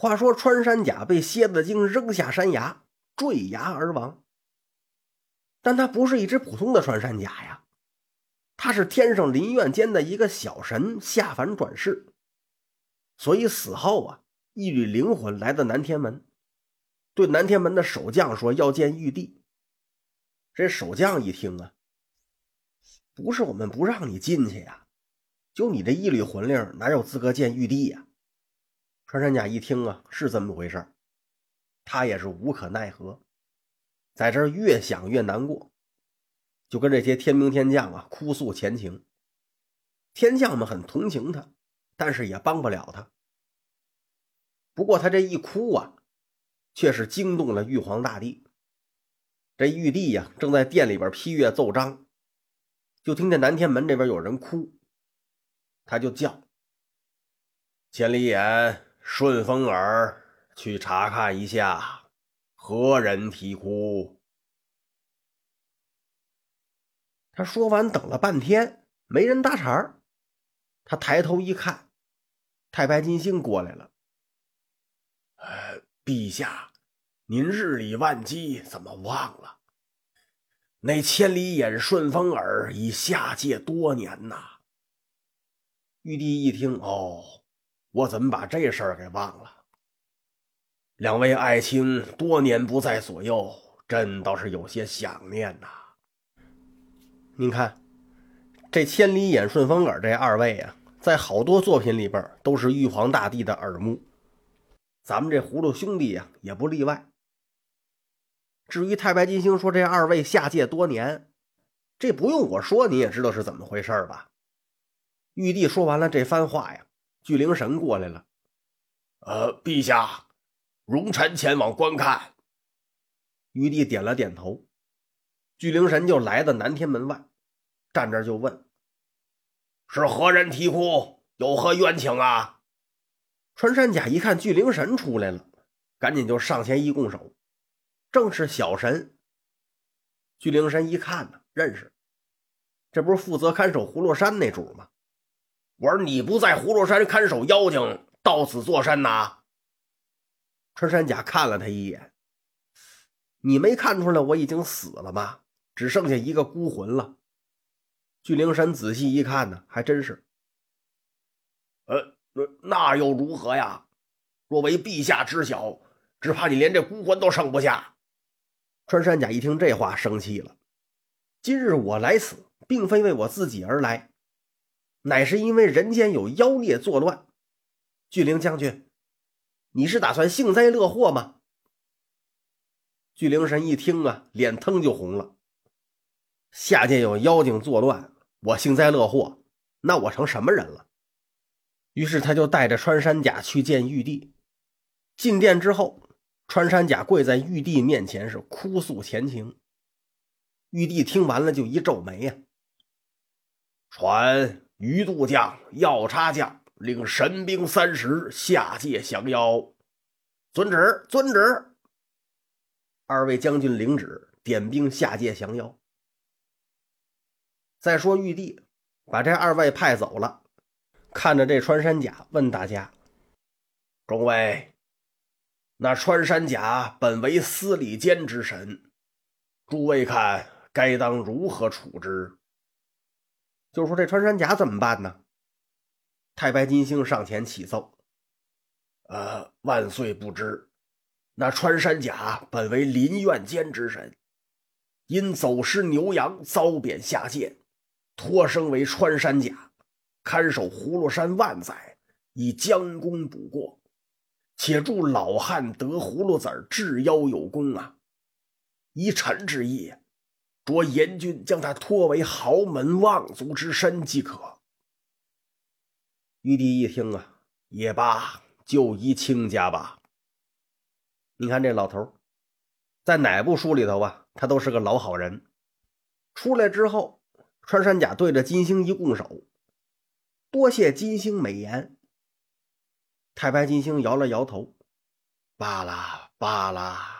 话说穿山甲被蝎子精扔下山崖，坠崖而亡。但他不是一只普通的穿山甲呀，他是天上林苑间的一个小神下凡转世，所以死后啊，一缕灵魂来到南天门，对南天门的守将说要见玉帝。这守将一听啊，不是我们不让你进去呀，就你这一缕魂灵，哪有资格见玉帝呀？穿山甲一听啊，是这么回事他也是无可奈何。在这儿越想越难过，就跟这些天兵天将啊哭诉前情。天将们很同情他，但是也帮不了他。不过他这一哭啊，却是惊动了玉皇大帝。这玉帝呀，正在殿里边批阅奏章，就听见南天门这边有人哭，他就叫：“千里眼、顺风耳，去查看一下。”何人啼哭？他说完，等了半天，没人搭茬。他抬头一看，太白金星过来了。呃，陛下，您日理万机，怎么忘了？那千里眼、顺风耳已下界多年呐。玉帝一听，哦，我怎么把这事儿给忘了？两位爱卿多年不在左右，朕倒是有些想念呐。您看，这千里眼、顺风耳这二位啊，在好多作品里边都是玉皇大帝的耳目，咱们这葫芦兄弟呀也不例外。至于太白金星说这二位下界多年，这不用我说你也知道是怎么回事吧？玉帝说完了这番话呀，巨灵神过来了，呃，陛下。容臣前往观看。玉帝点了点头，巨灵神就来到南天门外，站这就问：“是何人啼哭？有何冤情啊？”穿山甲一看巨灵神出来了，赶紧就上前一拱手：“正是小神。”巨灵神一看呢，认识，这不是负责看守葫芦山那主吗？我说你不在葫芦山看守妖精，到此作甚呐？穿山甲看了他一眼，你没看出来我已经死了吗？只剩下一个孤魂了。巨灵神仔细一看呢，还真是。呃，那那又如何呀？若为陛下知晓，只怕你连这孤魂都剩不下。穿山甲一听这话，生气了。今日我来此，并非为我自己而来，乃是因为人间有妖孽作乱。巨灵将军。你是打算幸灾乐祸吗？巨灵神一听啊，脸腾就红了。下界有妖精作乱，我幸灾乐祸，那我成什么人了？于是他就带着穿山甲去见玉帝。进殿之后，穿山甲跪在玉帝面前，是哭诉前情。玉帝听完了，就一皱眉呀：“传鱼渡将、药叉将。”领神兵三十下界降妖，遵旨，遵旨。二位将军领旨，点兵下界降妖。再说玉帝把这二位派走了，看着这穿山甲，问大家：“众位，那穿山甲本为司礼监之神，诸位看该当如何处置？”就说这穿山甲怎么办呢？太白金星上前启奏：“呃，万岁不知，那穿山甲本为林苑监之神，因走失牛羊，遭贬下界，托生为穿山甲，看守葫芦山万载，以将功补过。且助老汉得葫芦籽治妖有功啊！依臣之意，着严君将他托为豪门望族之身即可。”玉帝一听啊，也罢，就依亲家吧。你看这老头，在哪部书里头啊，他都是个老好人。出来之后，穿山甲对着金星一拱手，多谢金星美言。太白金星摇了摇头，罢了罢了。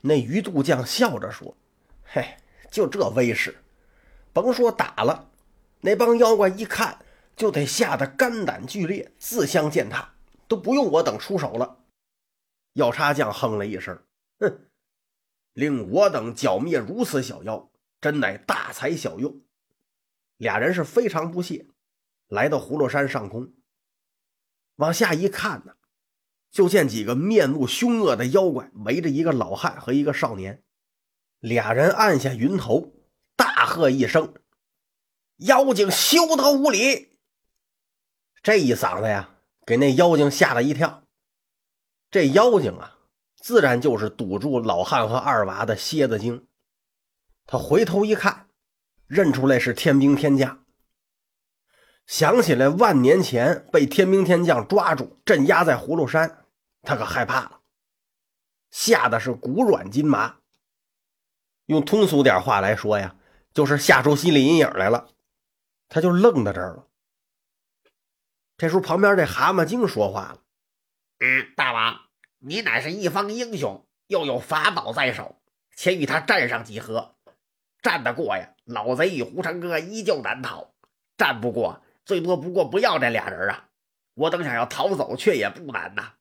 那鱼肚将笑着说：“嘿，就这威势，甭说打了，那帮妖怪一看就得吓得肝胆俱裂，自相践踏，都不用我等出手了。”药叉将哼了一声：“哼，令我等剿灭如此小妖，真乃大材小用。”俩人是非常不屑，来到葫芦山上空，往下一看呢。就见几个面目凶恶的妖怪围着一个老汉和一个少年，俩人按下云头，大喝一声：“妖精休得无礼！”这一嗓子呀，给那妖精吓了一跳。这妖精啊，自然就是堵住老汉和二娃的蝎子精。他回头一看，认出来是天兵天将，想起来万年前被天兵天将抓住镇压在葫芦山。他可害怕了，吓得是骨软筋麻。用通俗点话来说呀，就是吓出心理阴影来了。他就愣在这儿了。这时候，旁边这蛤蟆精说话了：“嗯，大王，你乃是一方英雄，又有法宝在手，且与他战上几合。战得过呀，老贼与胡成哥依旧难逃；战不过，最多不过不要这俩人啊。我等想要逃走，却也不难呐。”